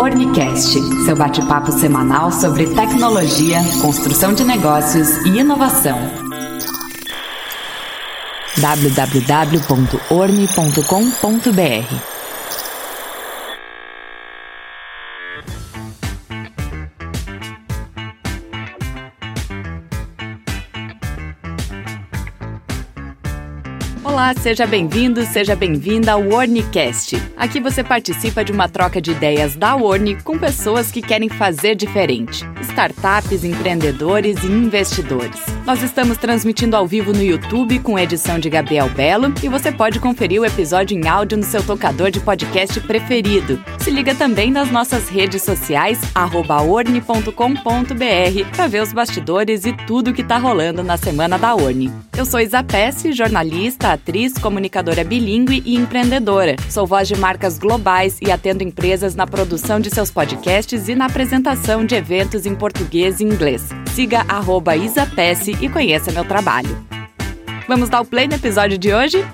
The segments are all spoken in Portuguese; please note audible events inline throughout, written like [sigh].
Ornicast, seu bate-papo semanal sobre tecnologia, construção de negócios e inovação. www.orni.com.br Olá, seja bem-vindo, seja bem-vinda ao Warnicast. Aqui você participa de uma troca de ideias da Warni com pessoas que querem fazer diferente. Startups, empreendedores e investidores. Nós estamos transmitindo ao vivo no YouTube com edição de Gabriel Belo e você pode conferir o episódio em áudio no seu tocador de podcast preferido. Se liga também nas nossas redes sociais, orne.com.br, para ver os bastidores e tudo que está rolando na semana da Orne. Eu sou Isa Pesce, jornalista, atriz, comunicadora bilíngue e empreendedora. Sou voz de marcas globais e atendo empresas na produção de seus podcasts e na apresentação de eventos em português e inglês. Siga arroba Isapesse e conheça meu trabalho. Vamos dar o play no episódio de hoje?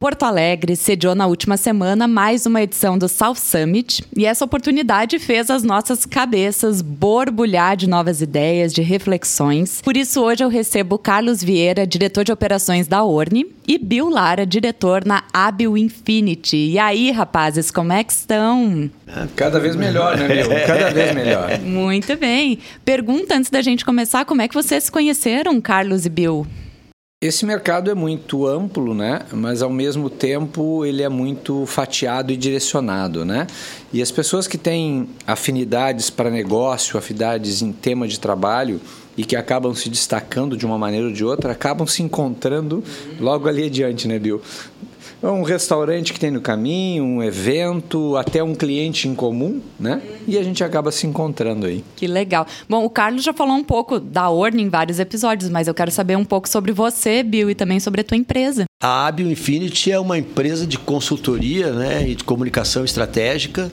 Porto Alegre sediou na última semana mais uma edição do South Summit e essa oportunidade fez as nossas cabeças borbulhar de novas ideias, de reflexões. Por isso, hoje eu recebo Carlos Vieira, diretor de operações da Orne, e Bill Lara, diretor na Abil Infinity. E aí, rapazes, como é que estão? Cada vez melhor, né, Bill? [laughs] Cada vez melhor. Muito bem. Pergunta antes da gente começar, como é que vocês se conheceram, Carlos e Bill? Esse mercado é muito amplo, né? Mas ao mesmo tempo ele é muito fatiado e direcionado, né? E as pessoas que têm afinidades para negócio, afinidades em tema de trabalho e que acabam se destacando de uma maneira ou de outra, acabam se encontrando logo ali adiante, né, Bill? Um restaurante que tem no caminho, um evento, até um cliente em comum, né? E a gente acaba se encontrando aí. Que legal. Bom, o Carlos já falou um pouco da Orne em vários episódios, mas eu quero saber um pouco sobre você, Bill, e também sobre a tua empresa. A Abio Infinity é uma empresa de consultoria né, e de comunicação estratégica.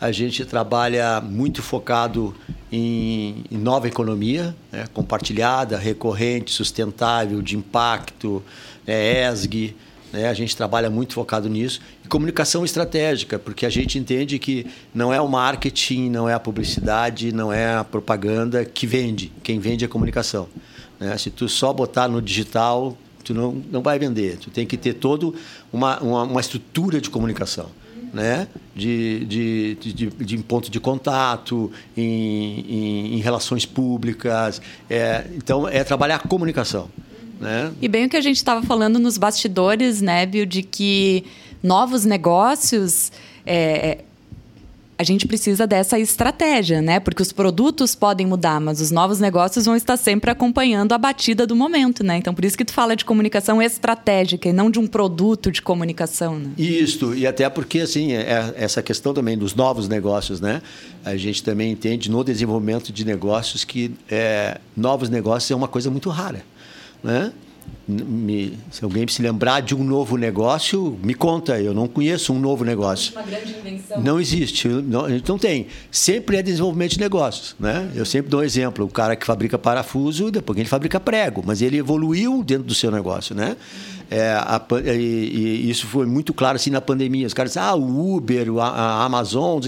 A gente trabalha muito focado em, em nova economia, né, compartilhada, recorrente, sustentável, de impacto, né, ESG. Né? A gente trabalha muito focado nisso. E comunicação estratégica, porque a gente entende que não é o marketing, não é a publicidade, não é a propaganda que vende. Quem vende é a comunicação. Né? Se tu só botar no digital, tu não, não vai vender. Tu tem que ter toda uma, uma, uma estrutura de comunicação. Né? De, de, de, de, ponto de contato, em, em, em relações públicas. É, então, é trabalhar a comunicação. Né? E bem o que a gente estava falando nos bastidores, né, Bill, de que novos negócios. É, a gente precisa dessa estratégia, né? Porque os produtos podem mudar, mas os novos negócios vão estar sempre acompanhando a batida do momento, né? Então, por isso que tu fala de comunicação estratégica e não de um produto de comunicação, né? Isso, e até porque, assim, é, é essa questão também dos novos negócios, né? A gente também entende no desenvolvimento de negócios que é, novos negócios é uma coisa muito rara né? Me, se alguém se lembrar de um novo negócio, me conta. Eu não conheço um novo negócio. Uma grande invenção. Não existe. Não, não tem. Sempre é desenvolvimento de negócios. Né? Eu sempre dou um exemplo. O cara que fabrica parafuso, depois ele fabrica prego. Mas ele evoluiu dentro do seu negócio. Né? É, a, e, e, isso foi muito claro assim na pandemia. Os caras dizem, ah, o Uber, a, a Amazon.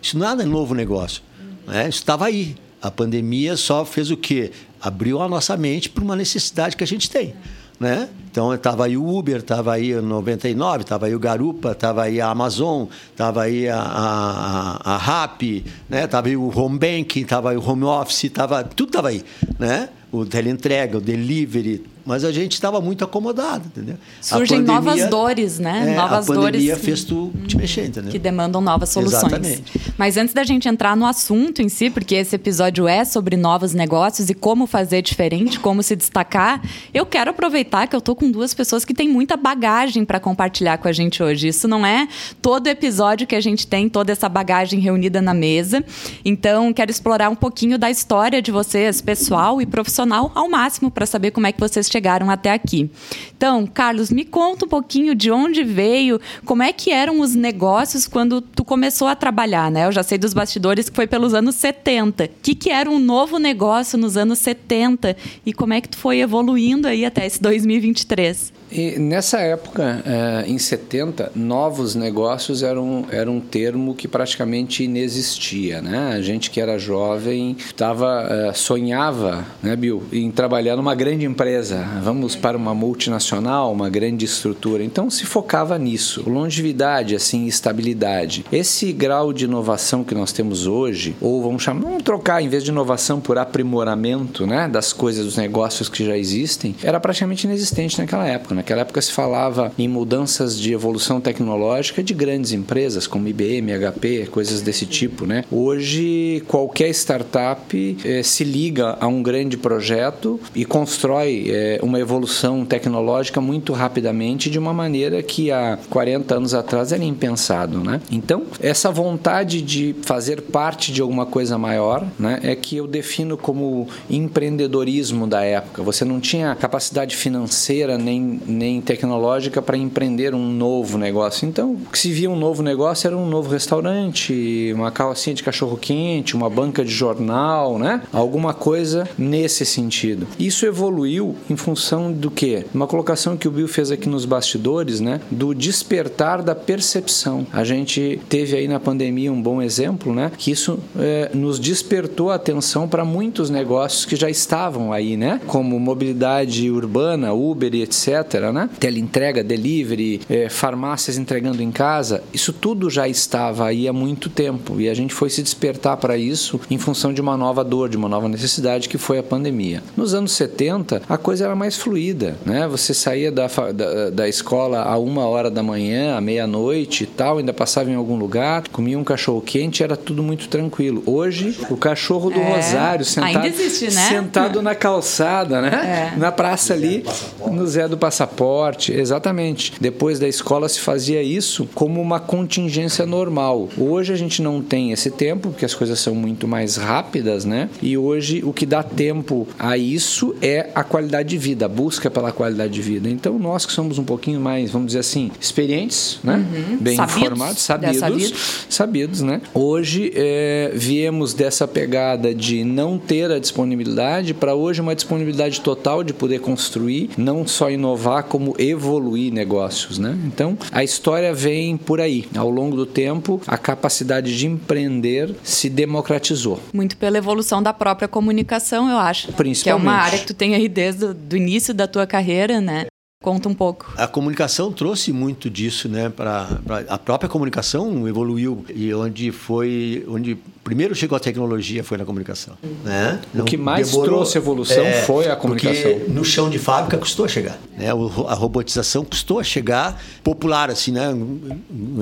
Isso nada é novo negócio. Né? Isso estava aí. A pandemia só fez o quê? Abriu a nossa mente para uma necessidade que a gente tem. Né? Então estava aí o Uber, estava aí o 99, estava aí o Garupa, estava aí a Amazon, estava aí a, a, a Rappi, né? estava aí o Home Bank, estava aí o Home Office, tava, tudo estava aí. Né? O teleentrega, o delivery, mas a gente estava muito acomodado, entendeu? Surgem pandemia, novas dores, né? É, novas a pandemia dores fez tu te mexer, entendeu? Que demandam novas soluções. Exatamente. Mas antes da gente entrar no assunto em si, porque esse episódio é sobre novos negócios e como fazer diferente, como se destacar, eu quero aproveitar que eu tô com duas pessoas que têm muita bagagem para compartilhar com a gente hoje. Isso não é todo episódio que a gente tem toda essa bagagem reunida na mesa. Então, quero explorar um pouquinho da história de vocês, pessoal e profissional, ao máximo para saber como é que vocês chegaram até aqui. Então, Carlos, me conta um pouquinho de onde veio, como é que eram os negócios quando tu começou a trabalhar, né? Eu já sei dos bastidores que foi pelos anos 70. O que, que era um novo negócio nos anos 70 e como é que tu foi evoluindo aí até esse 2023? 2023. E nessa época, eh, em 70, novos negócios eram, era um termo que praticamente inexistia, né? A gente que era jovem tava, eh, sonhava, né, Bill, em trabalhar numa grande empresa. Vamos para uma multinacional, uma grande estrutura. Então se focava nisso. Longevidade, assim, estabilidade. Esse grau de inovação que nós temos hoje, ou vamos chamar, vamos trocar, em vez de inovação por aprimoramento, né, das coisas, dos negócios que já existem, era praticamente inexistente naquela época. Naquela época se falava em mudanças de evolução tecnológica de grandes empresas como IBM, HP, coisas desse tipo, né? Hoje qualquer startup eh, se liga a um grande projeto e constrói eh, uma evolução tecnológica muito rapidamente de uma maneira que há 40 anos atrás era impensado, né? Então essa vontade de fazer parte de alguma coisa maior, né, é que eu defino como empreendedorismo da época. Você não tinha capacidade financeira nem nem tecnológica para empreender um novo negócio. Então, o que se via um novo negócio era um novo restaurante, uma calcinha de cachorro quente, uma banca de jornal, né? Alguma coisa nesse sentido. Isso evoluiu em função do que? Uma colocação que o Bill fez aqui nos bastidores, né? Do despertar da percepção. A gente teve aí na pandemia um bom exemplo, né? Que isso é, nos despertou a atenção para muitos negócios que já estavam aí, né? Como mobilidade urbana, Uber e etc né? Teleentrega, delivery, é, farmácias entregando em casa, isso tudo já estava aí há muito tempo e a gente foi se despertar para isso em função de uma nova dor, de uma nova necessidade que foi a pandemia. Nos anos 70, a coisa era mais fluida, né? Você saía da, da, da escola a uma hora da manhã, à meia-noite e tal, ainda passava em algum lugar, comia um cachorro quente, era tudo muito tranquilo. Hoje, o cachorro do é, Rosário sentado, existe, né? sentado na calçada, né? É. Na praça ali, no Zé do Passaporte passaporte, exatamente. Depois da escola se fazia isso como uma contingência normal. Hoje a gente não tem esse tempo, porque as coisas são muito mais rápidas, né? E hoje o que dá tempo a isso é a qualidade de vida, a busca pela qualidade de vida. Então nós que somos um pouquinho mais, vamos dizer assim, experientes, né? Uhum. Bem sabidos, informados, sabidos, sabidos, né? Hoje é, viemos dessa pegada de não ter a disponibilidade para hoje uma disponibilidade total de poder construir, não só inovar como evoluir negócios, né? Então, a história vem por aí. Ao longo do tempo, a capacidade de empreender se democratizou. Muito pela evolução da própria comunicação, eu acho. Principalmente. Que é uma área que tu tem aí desde o início da tua carreira, né? Conta um pouco. A comunicação trouxe muito disso, né? Para a própria comunicação evoluiu e onde foi, onde primeiro chegou a tecnologia foi na comunicação, né? o que mais demorou, trouxe evolução é, foi a comunicação. Porque no chão de fábrica custou a chegar, né? A robotização custou a chegar popular, assim, né?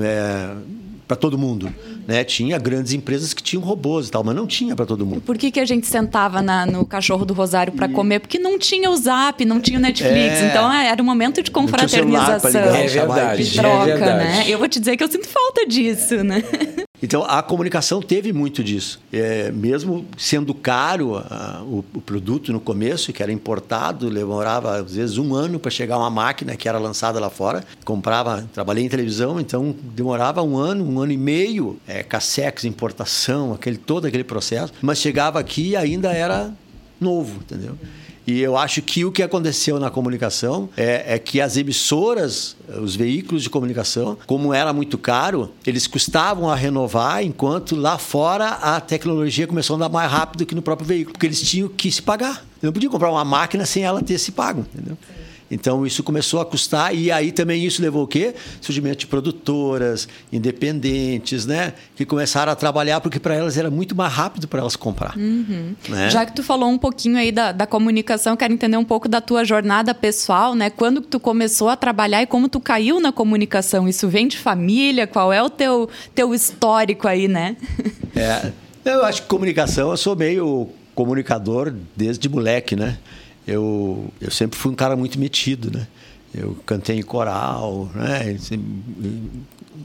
É, para todo mundo. Né? Tinha grandes empresas que tinham robôs e tal, mas não tinha para todo mundo. Por que, que a gente sentava na, no cachorro do Rosário para e... comer? Porque não tinha o Zap, não tinha o Netflix. É... Então é, era um momento de confraternização. Ligar, é verdade. De troca, é verdade. né? Eu vou te dizer que eu sinto falta disso, né? [laughs] Então a comunicação teve muito disso. É, mesmo sendo caro a, o, o, produto no começo, que era importado, demorava às vezes um ano para chegar uma máquina que era lançada lá fora. Comprava, trabalhei em televisão, então demorava um ano, um ano e meio, é, cassex, importação, aquele, todo aquele processo. Mas chegava aqui e ainda era novo, entendeu? E eu acho que o que aconteceu na comunicação é, é, que as emissoras, os veículos de comunicação, como era muito caro, eles custavam a renovar, enquanto lá fora a tecnologia começou a andar mais rápido que no próprio veículo, porque eles tinham que se pagar. não podia comprar uma máquina sem ela ter se pago, entendeu? Então isso começou a custar e aí também isso levou o quê? Surgimento de produtoras independentes, né? Que começaram a trabalhar porque para elas era muito mais rápido para elas comprar. Uhum. Né? Já que tu falou um pouquinho aí da, da comunicação, quero entender um pouco da tua jornada pessoal, né? Quando tu começou a trabalhar e como tu caiu na comunicação? Isso vem de família? Qual é o teu, teu histórico aí, né? É, eu acho que comunicação, eu sou meio comunicador desde moleque, né? Eu, eu sempre fui um cara muito metido, né? Eu cantei em coral, né?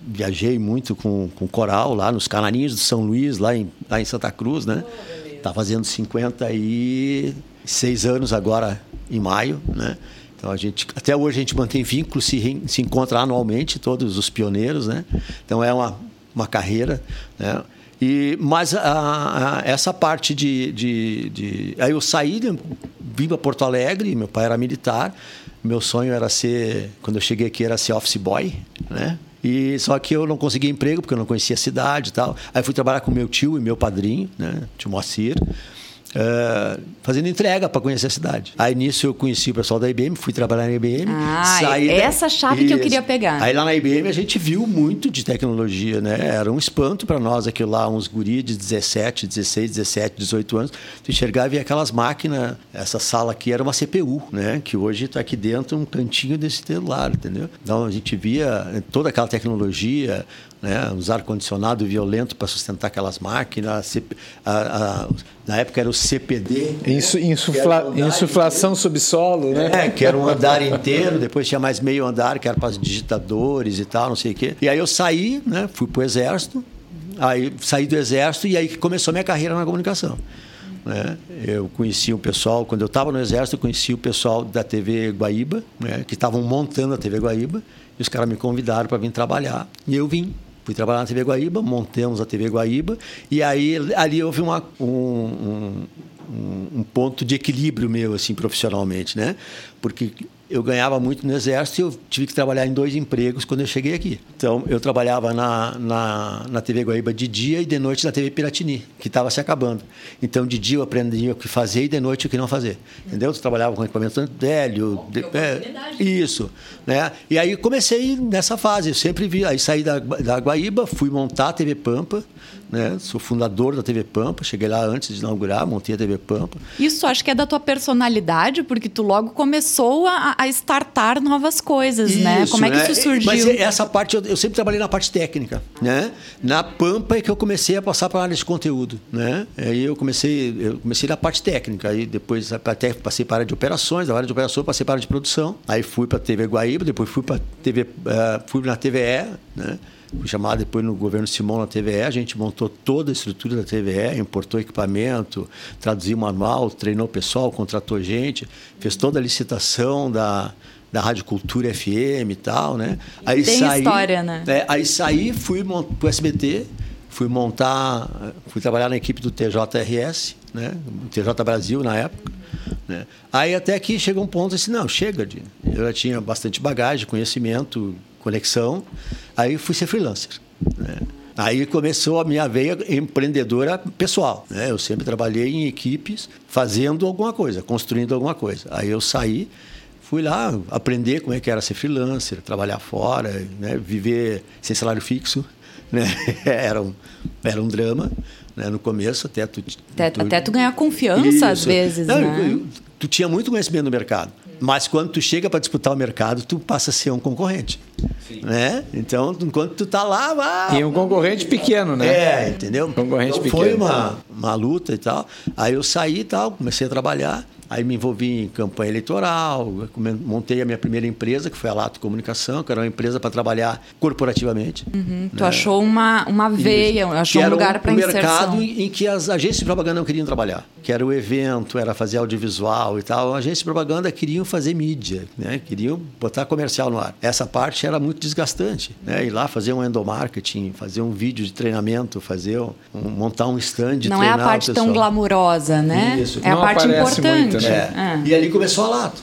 Viajei muito com, com coral lá nos Canarinhos de São Luís, lá em, lá em Santa Cruz, né? Tá fazendo 56 anos agora em maio, né? Então a gente até hoje a gente mantém vínculo, se, se encontra anualmente todos os pioneiros, né? Então é uma, uma carreira, né? E, mas a, a, essa parte de, de, de, Aí eu saí, vim para Porto Alegre, meu pai era militar, Meu sonho era ser, quando eu cheguei aqui, era ser office boy, né? E só que eu não consegui emprego porque eu não conhecia a cidade e tal. Aí fui trabalhar com meu tio e meu padrinho, né, tio Moacir. Uh, fazendo entrega para conhecer a cidade. Aí nisso eu conheci o pessoal da IBM, fui trabalhar na IBM. Ah, saí essa chave que eu queria pegar. Aí lá na IBM a gente viu muito de tecnologia, né? Era um espanto para nós aquilo lá, uns guris de 17, 16, 17, 18 anos. Tu enxergava e via aquelas máquinas, essa sala aqui era uma CPU, né? Que hoje está aqui dentro um cantinho desse celular, entendeu? Então a gente via toda aquela tecnologia, né? Os ar-condicionado violento para sustentar aquelas máquinas. A, a, na época era o CPD. Insu, insufla, insuflação inteiro. subsolo, né? É, que era um andar inteiro, depois tinha mais meio andar, que era para os digitadores e tal, não sei o quê. E aí eu saí, né? Fui para o Exército, aí saí do Exército e aí começou minha carreira na comunicação. Né? Eu conheci o pessoal, quando eu estava no Exército, eu conheci o pessoal da TV Guaíba, né? que estavam montando a TV Guaíba, e os caras me convidaram para vir trabalhar, e eu vim. Fui trabalhar na TV Guaíba, montamos a TV Guaíba, e aí ali houve uma, um, um, um ponto de equilíbrio meu, assim, profissionalmente, né? Porque eu ganhava muito no exército e eu tive que trabalhar em dois empregos quando eu cheguei aqui. Então, eu trabalhava na, na, na TV Guaíba de dia e de noite na TV Piratini, que estava se acabando. Então, de dia eu aprendia o que fazer e de noite o que não fazer. Entendeu? Eu trabalhava com equipamento velho. De, é, isso. Né? E aí comecei nessa fase. Eu sempre vi. Aí saí da, da Guaíba, fui montar a TV Pampa. Né? Sou fundador da TV Pampa, cheguei lá antes de inaugurar, montei a TV Pampa. Isso acho que é da tua personalidade, porque tu logo começou a, a startar novas coisas, isso, né? Como é que né? isso surgiu? Mas essa parte, eu, eu, sempre trabalhei na parte técnica, né? Na Pampa é que eu comecei a passar para a área de conteúdo, né? Aí eu comecei, eu comecei na parte técnica, aí depois até passei para a área de operações, da área de operações passei para a área de produção, aí fui para a TV Guaíba, depois fui para TV, uh, fui na TVE, né? Fui chamado depois no governo Simão na TVE, a gente montou toda a estrutura da TVE, importou equipamento, traduziu manual, treinou pessoal, contratou gente, fez toda a licitação da, da Rádio Cultura FM e tal, né? Aí Tem saí, história, né? É, aí saí, fui para o SBT, fui montar, fui trabalhar na equipe do TJRS, né? TJ Brasil na época. Né? Aí até que chegou um ponto assim, não, chega de. Eu já tinha bastante bagagem, conhecimento, conexão. Aí fui ser freelancer. Né? Aí começou a minha veia empreendedora pessoal. Né? Eu sempre trabalhei em equipes, fazendo alguma coisa, construindo alguma coisa. Aí eu saí, fui lá aprender como é que era ser freelancer, trabalhar fora, né? viver sem salário fixo. [laughs] Né? era, um, era um drama né? no começo, até tu, até tu, até tu ganhar confiança Isso. às vezes. Não, né? tu tinha muito conhecimento no mercado. Mas quando tu chega para disputar o mercado, tu passa a ser um concorrente. Sim. Né? Então, enquanto tu tá lá, vá, e um concorrente pequeno, né? É, entendeu? Concorrente então, pequeno. Foi uma, uma luta e tal. Aí eu saí e tal, comecei a trabalhar. Aí me envolvi em campanha eleitoral, montei a minha primeira empresa, que foi a Lato Comunicação, que era uma empresa para trabalhar corporativamente. Uhum. Né? Tu achou uma, uma veia, Isso. achou um lugar para um inserção. mercado em, em, que as agências de propaganda não queriam trabalhar, que era o evento, era fazer audiovisual e tal. As agências de propaganda queriam fazer mídia, né? queriam botar comercial no ar. Essa parte era muito desgastante. Né? Ir lá fazer um endomarketing, fazer um vídeo de treinamento, fazer um, montar um stand, Não é a parte tão glamurosa, né? Isso. É não a parte importante. Muito, né? É. E ali começou a Lato,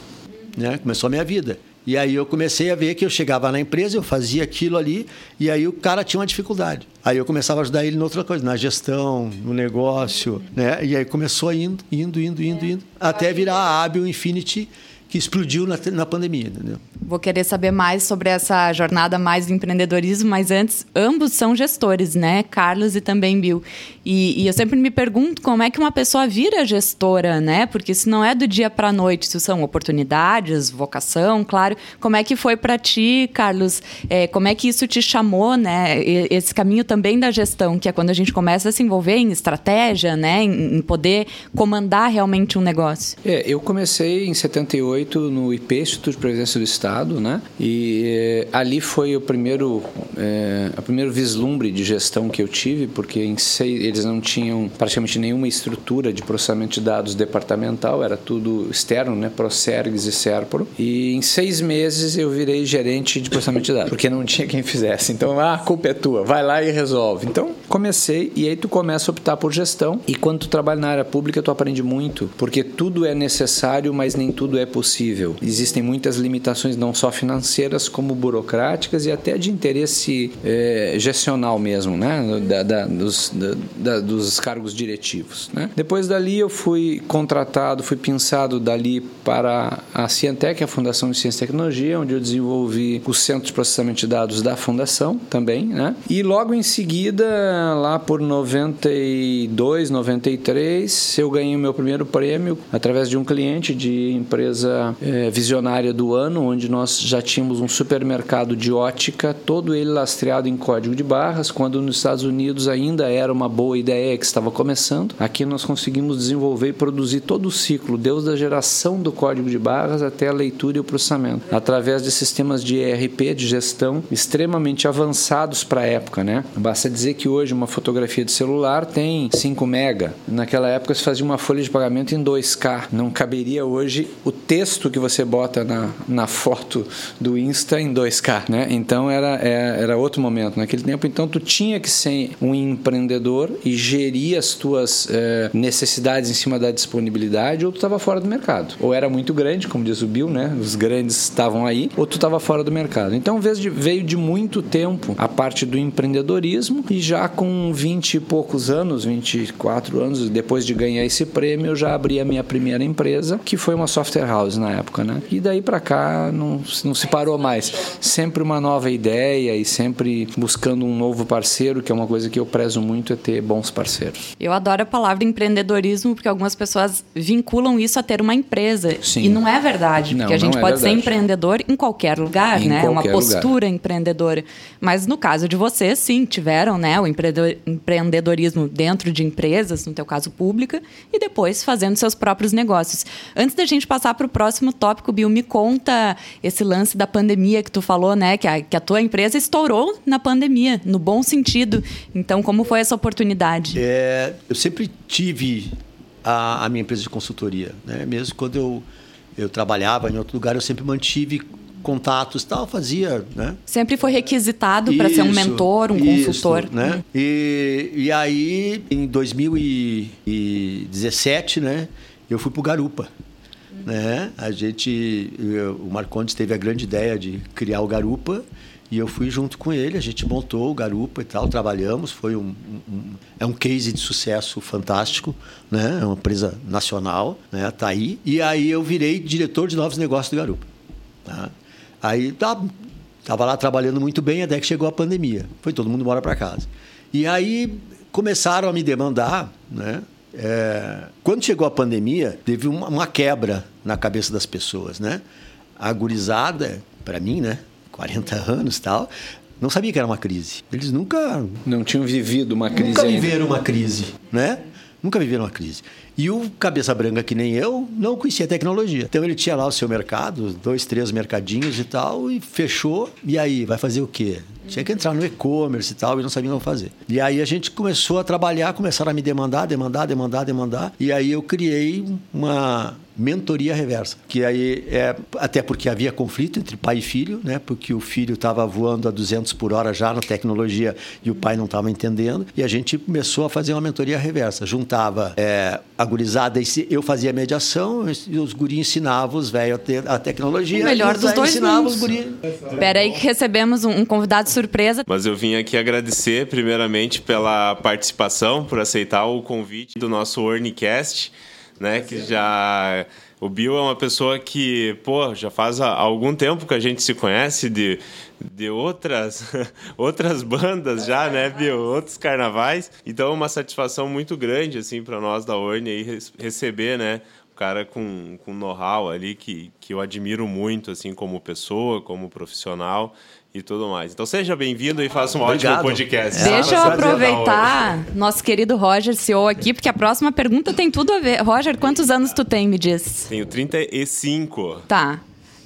né? Começou a minha vida. E aí eu comecei a ver que eu chegava na empresa, eu fazia aquilo ali, e aí o cara tinha uma dificuldade. Aí eu começava a ajudar ele em outra coisa, na gestão, no negócio, né? E aí começou indo, indo, indo, indo, indo, até virar a Abil Infinity, que explodiu na, na pandemia, entendeu? Vou querer saber mais sobre essa jornada mais do empreendedorismo, mas antes, ambos são gestores, né? Carlos e também Bill. E, e eu sempre me pergunto como é que uma pessoa vira gestora, né? Porque isso não é do dia para a noite, isso são oportunidades, vocação, claro. Como é que foi para ti, Carlos? É, como é que isso te chamou, né? Esse caminho também da gestão, que é quando a gente começa a se envolver em estratégia, né? Em, em poder comandar realmente um negócio. É, eu comecei em 78 no IP, Instituto de Previdência do Estado, né? E eh, ali foi o primeiro é, a primeiro vislumbre de gestão que eu tive, porque em seis, eles não tinham praticamente nenhuma estrutura de processamento de dados departamental, era tudo externo, né, Procergs e Serpro. E em seis meses eu virei gerente de processamento de dados, porque não tinha quem fizesse. Então, ah, a culpa é tua, vai lá e resolve. Então, comecei e aí tu começa a optar por gestão. E quando tu trabalha na área pública, tu aprende muito, porque tudo é necessário, mas nem tudo é possível. Existem muitas limitações, não só financeiras, como burocráticas e até de interesse é, gestional mesmo, né? Da, da, dos, da, dos cargos diretivos. Né? Depois dali eu fui contratado, fui pensado dali para a Cientec, a Fundação de Ciência e Tecnologia, onde eu desenvolvi o Centro de Processamento de Dados da Fundação também. Né? E logo em seguida, lá por 92, 93, eu ganhei o meu primeiro prêmio através de um cliente de empresa é, visionária do ano, onde nós já tínhamos um supermercado de ótica, todo ele lastreado em código de barras, quando nos Estados Unidos ainda era uma boa ideia que estava começando. Aqui nós conseguimos desenvolver e produzir todo o ciclo, desde a geração do código de barras até a leitura e o processamento, através de sistemas de ERP, de gestão, extremamente avançados para a época. Né? Basta dizer que hoje uma fotografia de celular tem 5 mega. Naquela época se fazia uma folha de pagamento em 2K. Não caberia hoje o texto que você bota na, na foto do Insta em 2K. Né? Então era, era, é, era outro momento. Naquele tempo, então, tu tinha que ser um empreendedor e gerir as tuas é, necessidades em cima da disponibilidade, ou tu estava fora do mercado. Ou era muito grande, como diz o Bill, né? Os grandes estavam aí, ou tu estava fora do mercado. Então, veio de muito tempo a parte do empreendedorismo e já com 20 e poucos anos, 24 anos, depois de ganhar esse prêmio, eu já abri a minha primeira empresa, que foi uma software house na época, né? E daí para cá não, não se parou mais. Sempre uma nova ideia e sempre buscando um novo parceiro, que é uma coisa que eu prezo muito, é ter bons parceiros. Eu adoro a palavra empreendedorismo, porque algumas pessoas vinculam isso a ter uma empresa. Sim. E não é verdade, porque não, a gente é pode verdade. ser empreendedor em qualquer lugar, em né? Qualquer uma postura lugar. empreendedora. Mas no caso de vocês, sim, tiveram né, o empreendedorismo dentro de empresas, no teu caso pública, e depois fazendo seus próprios negócios. Antes da gente passar para o próximo tópico, Bill, me conta esse lance da pandemia que tu falou, né? Que a, que a tua empresa estourou na pandemia, no bom sentido. Então, como foi essa oportunidade? É, eu sempre tive a, a minha empresa de consultoria, né? Mesmo quando eu, eu trabalhava em outro lugar, eu sempre mantive contatos tal, fazia, né? Sempre foi requisitado para ser um mentor, um isso, consultor. Né? Hum. E, e aí, em 2017, né, eu fui para o Garupa. Né? A gente, eu, o Marcondes teve a grande ideia de criar o Garupa e eu fui junto com ele. A gente montou o Garupa e tal, trabalhamos. Foi um, um é um case de sucesso fantástico, né? É uma empresa nacional, né? Tá aí. E aí eu virei diretor de novos negócios do Garupa. Tá? Aí tá, tava lá trabalhando muito bem até que chegou a pandemia. Foi todo mundo embora para casa. E aí começaram a me demandar, né? É, quando chegou a pandemia, teve uma, uma, quebra na cabeça das pessoas, né? A gurizada, para mim, né? 40 anos tal, não sabia que era uma crise. Eles nunca... Não tinham vivido uma crise Nunca viveram uma crise, né? Nunca viveram uma crise. E o cabeça branca, que nem eu, não conhecia tecnologia. Então ele tinha lá o seu mercado, dois, três mercadinhos e tal, e fechou. E aí, vai fazer o quê? Tinha que entrar no e-commerce e tal, e não sabia como fazer. E aí a gente começou a trabalhar, começaram a me demandar, demandar, demandar, demandar. E aí eu criei uma mentoria reversa, que aí é até porque havia conflito entre pai e filho, né? Porque o filho estava voando a 200 por hora já na tecnologia e o pai não estava entendendo. E a gente começou a fazer uma mentoria reversa. Juntava é, a gurizada, eu fazia a mediação e os guris ensinavam os velhos a, a tecnologia. O melhor dos dois mundos. Espera aí que recebemos um, um convidado surpresa. Mas eu vim aqui agradecer primeiramente pela participação, por aceitar o convite do nosso Ornicast né? Que já o Bill é uma pessoa que, pô, já faz algum tempo que a gente se conhece de, de outras [laughs] outras bandas já, né, Bill? Outros carnavais. Então é uma satisfação muito grande assim para nós da Orne aí receber, né, um cara com, com know-how ali que, que eu admiro muito assim como pessoa, como profissional e tudo mais. Então seja bem-vindo e faça um Obrigado. ótimo podcast. É. Deixa eu aproveitar nosso querido Roger, CEO aqui, porque a próxima pergunta tem tudo a ver. Roger, quantos anos tu tem, me diz? Tenho 35. Tá.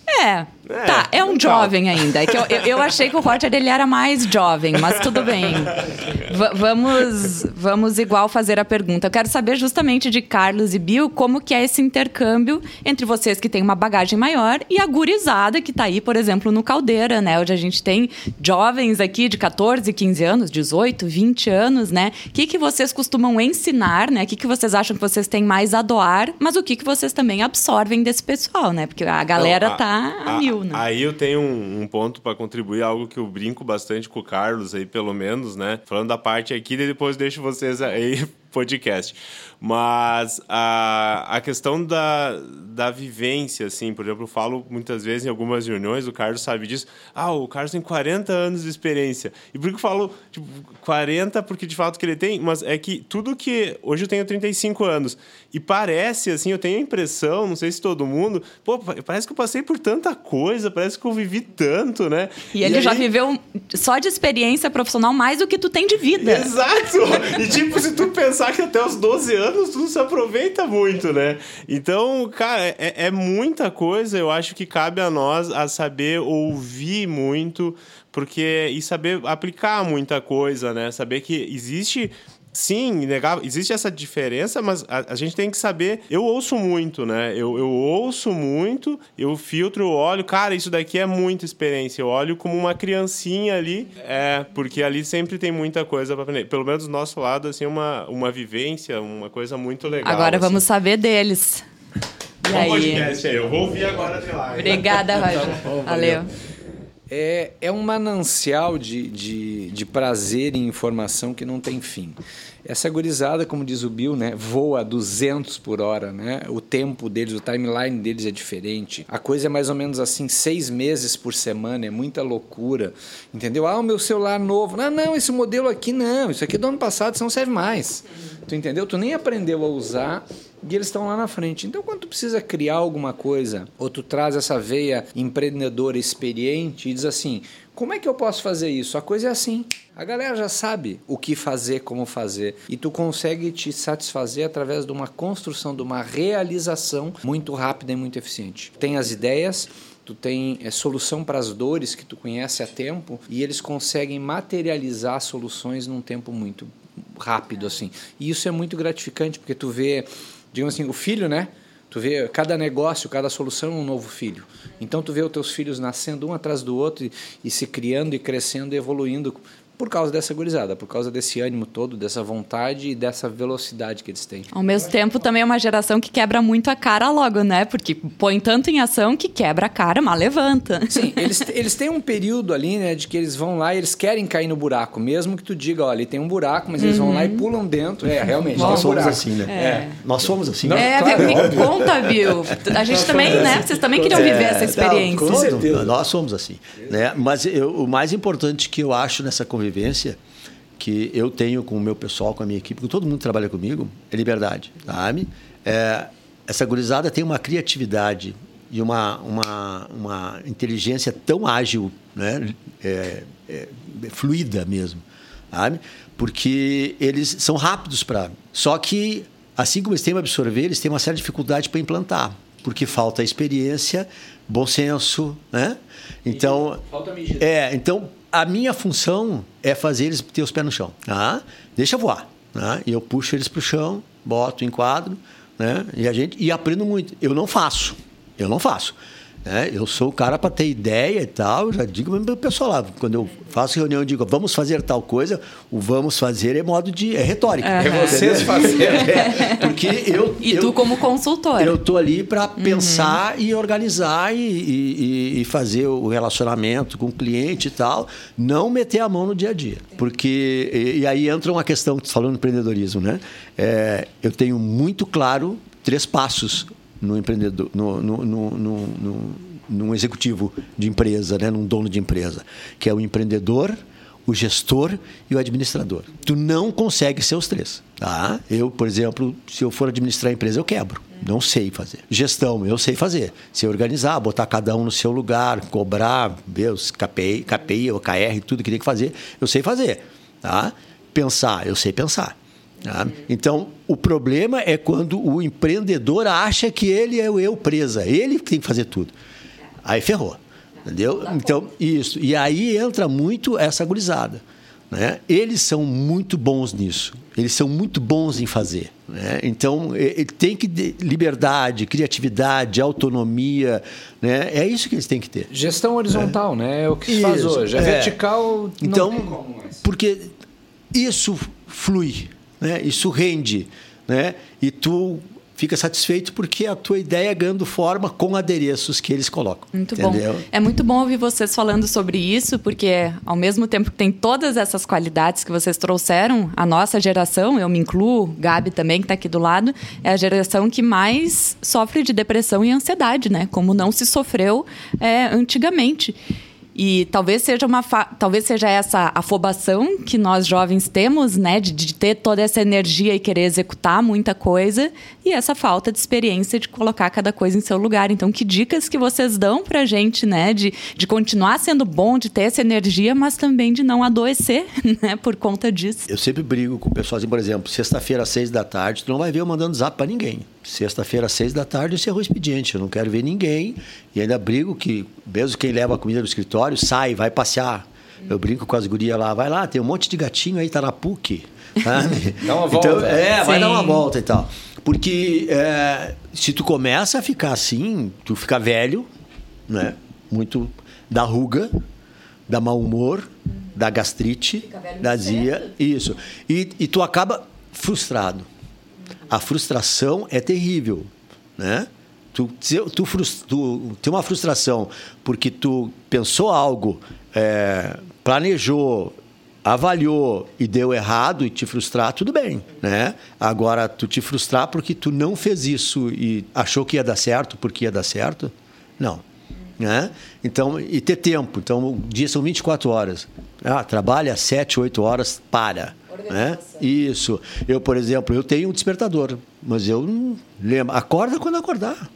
É, É, tá, é um legal. jovem ainda. É que eu, eu, eu, achei que o Roger ele era mais jovem, mas tudo bem. V vamos, vamos igual fazer a pergunta. Eu quero saber justamente de Carlos e Bill como que é esse intercâmbio entre vocês que têm uma bagagem maior e a gurizada que está aí, por exemplo, no Caldeira, né? Onde a gente tem jovens aqui de 14, 15 anos, 18, 20 anos, né? O que, que vocês costumam ensinar, né? O que, que vocês acham que vocês têm mais a doar, mas o que, que vocês também absorvem desse pessoal, né? Porque a galera Não, tá a, a mil, né? Aí eu tenho um, um ponto para contribuir, algo que eu brinco bastante com o Carlos aí, pelo menos, né? Falando da parte aqui, depois deixo vocês aí podcast. Mas a, a questão da, da vivência, assim, por exemplo, eu falo muitas vezes em algumas reuniões, o Carlos sabe disso. Ah, o Carlos tem 40 anos de experiência. E por que eu falo tipo, 40? Porque de fato que ele tem, mas é que tudo que. Hoje eu tenho 35 anos. E parece, assim, eu tenho a impressão, não sei se todo mundo, pô, parece que eu passei por tanta coisa, parece que eu vivi tanto, né? E, e ele aí... já viveu só de experiência profissional mais do que tu tem de vida. Exato! E tipo, se tu pensar que até os 12 anos não se aproveita muito, né? Então, cara, é, é muita coisa, eu acho que cabe a nós a saber ouvir muito, porque e saber aplicar muita coisa, né? Saber que existe sim, inegável, existe essa diferença, mas a, a, gente tem que saber. Eu ouço muito, né? Eu, eu ouço muito, eu filtro, eu olho, cara, isso daqui é muita experiência. Eu olho como uma criancinha ali, é, porque ali sempre tem muita coisa para aprender. Pelo menos do nosso lado, assim, uma, uma vivência, uma coisa muito legal. Agora assim. vamos saber deles. E aí? podcast aí, eu vou ouvir agora de lá. Obrigada, [laughs] Roger. Valeu. É, é um manancial de, de, de prazer e informação que não tem fim. Essa gurizada, como diz o Bill, né, voa a 200 por hora, né? O tempo deles, o timeline deles é diferente. A coisa é mais ou menos assim, seis meses por semana, é muita loucura, entendeu? Ah, o meu celular novo. Não, não, esse modelo aqui não, isso aqui é do ano passado, isso não serve mais. Tu entendeu? Tu nem aprendeu a usar e eles estão lá na frente. Então, quando tu precisa criar alguma coisa, ou tu traz essa veia empreendedora experiente e diz assim: como é que eu posso fazer isso? A coisa é assim. A galera já sabe o que fazer, como fazer, e tu consegue te satisfazer através de uma construção, de uma realização muito rápida e muito eficiente. Tem as ideias, tu tem é, solução para as dores que tu conhece há tempo e eles conseguem materializar soluções num tempo muito rápido assim. E isso é muito gratificante porque tu vê digamos assim, o filho, né? Tu vê cada negócio, cada solução um novo filho. Então tu vê os teus filhos nascendo um atrás do outro e, e se criando e crescendo e evoluindo por causa dessa gurizada, por causa desse ânimo todo, dessa vontade e dessa velocidade que eles têm. Ao mesmo tempo, também é uma geração que quebra muito a cara logo, né? Porque põe tanto em ação que quebra a cara, mas levanta. Sim, [laughs] eles, eles têm um período ali, né, de que eles vão lá e eles querem cair no buraco, mesmo que tu diga, olha, tem um buraco, mas eles uhum. vão lá e uhum. pulam dentro. É, realmente. Nós somos um assim, né? É. é. Nós somos assim. Não, é, claro, me é conta, viu? A gente também, né? Vocês também queriam viver essa experiência. Não, com certeza. Nós somos assim, né? Mas eu, o mais importante que eu acho nessa convivência convivência que eu tenho com o meu pessoal, com a minha equipe, com todo mundo que trabalha comigo, é liberdade, sabe? É, essa gurizada tem uma criatividade e uma, uma, uma inteligência tão ágil, né? É, é, fluida mesmo, sabe? Porque eles são rápidos para... Só que, assim como eles têm para absorver, eles têm uma certa dificuldade para implantar, porque falta experiência, bom senso, né? Então, falta medida. É, então a minha função é fazer eles ter os pés no chão. Tá? Deixa voar. Tá? E eu puxo eles para o chão, boto, enquadro, né? E a gente e aprendo muito. Eu não faço. Eu não faço. Né? Eu sou o cara para ter ideia e tal, já digo para o pessoal lá, quando eu faço reunião, eu digo, vamos fazer tal coisa, o vamos fazer é modo de. é retórica. É, é vocês fazerem. [laughs] É, porque eu. E eu, tu, como consultor. Eu estou ali para uhum. pensar e organizar e, e, e, fazer o relacionamento com o cliente e tal, não meter a mão no dia a dia. Porque. E, e aí entra uma questão que tu falou no empreendedorismo, né? É, eu tenho muito claro três passos no empreendedor, no, no, no, no, num executivo de empresa, né, num dono de empresa, que é o empreendedor, o gestor e o administrador. Tu não consegue ser os três. Tá? Eu, por exemplo, se eu for administrar a empresa, eu quebro. Não sei fazer. Gestão, eu sei fazer. Sei organizar, botar cada um no seu lugar, cobrar, ver os KPI, KPI, OKR, tudo que tem que fazer, eu sei fazer. Tá? Pensar, eu sei pensar. Tá? Então, o problema é quando o empreendedor acha que ele é o eu presa, ele tem que fazer tudo. Aí ferrou. Entendeu? Então, isso. E aí entra muito essa gurizada. Né? Eles são muito bons nisso. Eles são muito bons em fazer. Né? Então, ele tem que ter liberdade, criatividade, autonomia. Né? É isso que eles têm que ter. Gestão horizontal, é. né? É o que se faz hoje. A é. vertical então. Porque isso flui, né? isso rende. Né? E tu fica satisfeito porque a tua ideia ganhando forma com adereços que eles colocam. Muito entendeu? bom. É muito bom ouvir vocês falando sobre isso, porque ao mesmo tempo que tem todas essas qualidades que vocês trouxeram, a nossa geração, eu me incluo, Gabi também, que está aqui do lado, é a geração que mais sofre de depressão e ansiedade, né? Como não se sofreu é, antigamente. E talvez seja uma talvez seja essa afobação que nós jovens temos, né, de, de, ter toda essa energia e querer executar muita coisa e essa falta de experiência de colocar cada coisa em seu lugar. Então, que dicas que vocês dão pra gente, né, de, de continuar sendo bom, de ter essa energia, mas também de não adoecer, [laughs] né, por conta disso. Eu sempre brigo com pessoas, assim, por exemplo, sexta-feira às seis da tarde, tu não vai ver eu mandando zap para ninguém. Sexta-feira às seis da tarde eu encerro o expediente. Eu não quero ver ninguém. E ainda brigo que, mesmo quem leva a comida do escritório, sai, vai passear. Eu brinco com as gurias lá, vai lá, tem um monte de gatinho aí, tá na PUC. Sabe? [laughs] Dá uma volta. Então, é, Sim. vai dar uma volta e tal. Porque é, se tu começa a ficar assim, tu fica velho, né? Muito da ruga, da mau humor, da gastrite, da azia, isso. E, e tu acaba frustrado a frustração é terrível, né? Tu, tu, tu tem uma frustração porque tu pensou algo, é, planejou, avaliou e deu errado e te frustrar, tudo bem, né? Agora, tu te frustrar porque tu não fez isso e achou que ia dar certo porque ia dar certo, não. Né? Então, e ter tempo. Então, o dia são 24 horas. Ah, trabalha 7, 8 horas, para. Né? Isso. Eu, por exemplo, eu tenho um despertador, mas eu não lembro. Acorda quando acordar.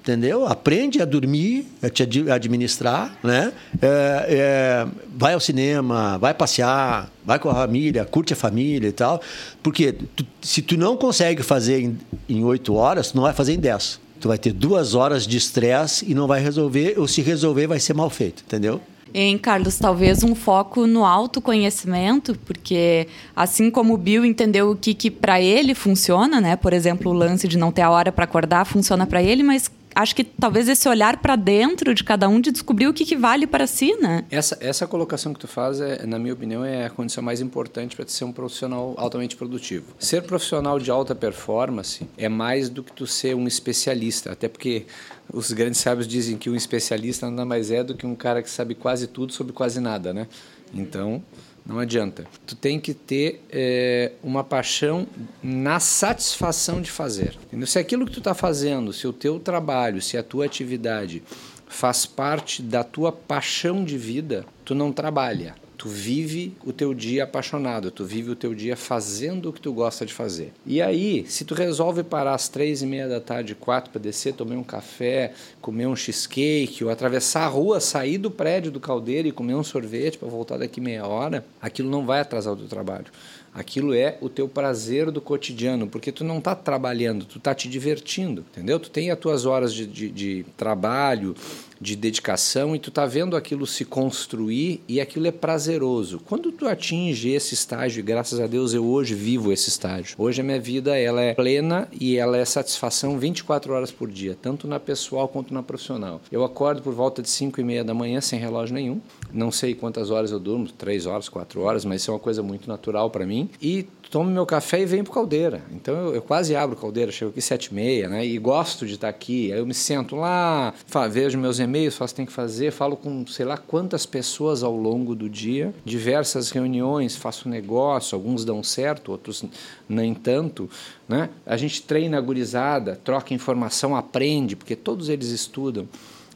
Entendeu? Aprende a dormir, a te administrar, né? É, é, vai ao cinema, vai passear, vai com a família, curte a família e tal. Porque tu, se tu não consegue fazer em oito horas, tu não vai fazer em dez. Tu vai ter duas horas de estresse e não vai resolver, ou se resolver, vai ser mal feito, entendeu? Em Carlos, talvez um foco no autoconhecimento, porque assim como o Bill entendeu o que, que para ele funciona, né? Por exemplo, o lance de não ter a hora para acordar funciona para ele, mas acho que talvez esse olhar para dentro de cada um de descobrir o que, que vale para si, né? Essa, essa colocação que tu faz, é, na minha opinião, é a condição mais importante para ser um profissional altamente produtivo. Ser profissional de alta performance é mais do que tu ser um especialista, até porque os grandes sábios dizem que um especialista nada mais é do que um cara que sabe quase tudo sobre quase nada, né? Então, não adianta. Tu tem que ter é, uma paixão na satisfação de fazer. Entendeu? Se aquilo que tu está fazendo, se o teu trabalho, se a tua atividade faz parte da tua paixão de vida, tu não trabalha. Tu vive o teu dia apaixonado, tu vive o teu dia fazendo o que tu gosta de fazer. E aí, se tu resolve parar às três e meia da tarde, quatro para descer, tomar um café, comer um cheesecake, ou atravessar a rua, sair do prédio do caldeiro e comer um sorvete para voltar daqui meia hora, aquilo não vai atrasar o teu trabalho. Aquilo é o teu prazer do cotidiano, porque tu não está trabalhando, tu está te divertindo, entendeu? Tu tem as tuas horas de, de, de trabalho, de dedicação e tu tá vendo aquilo se construir e aquilo é prazeroso. Quando tu atinge esse estágio, e graças a Deus eu hoje vivo esse estágio. Hoje a minha vida ela é plena e ela é satisfação 24 horas por dia, tanto na pessoal quanto na profissional. Eu acordo por volta de 5 e meia da manhã sem relógio nenhum. Não sei quantas horas eu durmo, 3 horas, 4 horas, mas isso é uma coisa muito natural para mim. E tomo meu café e venho para caldeira. Então eu, eu, quase abro caldeira, chego aqui sete e meia, né? E gosto de estar aqui. Aí eu me sento lá, vejo meus e-mails, faço o que tem que fazer, falo com sei lá quantas pessoas ao longo do dia, diversas reuniões, faço negócio, alguns dão certo, outros nem tanto, né? A gente treina a gurizada, troca informação, aprende, porque todos eles estudam.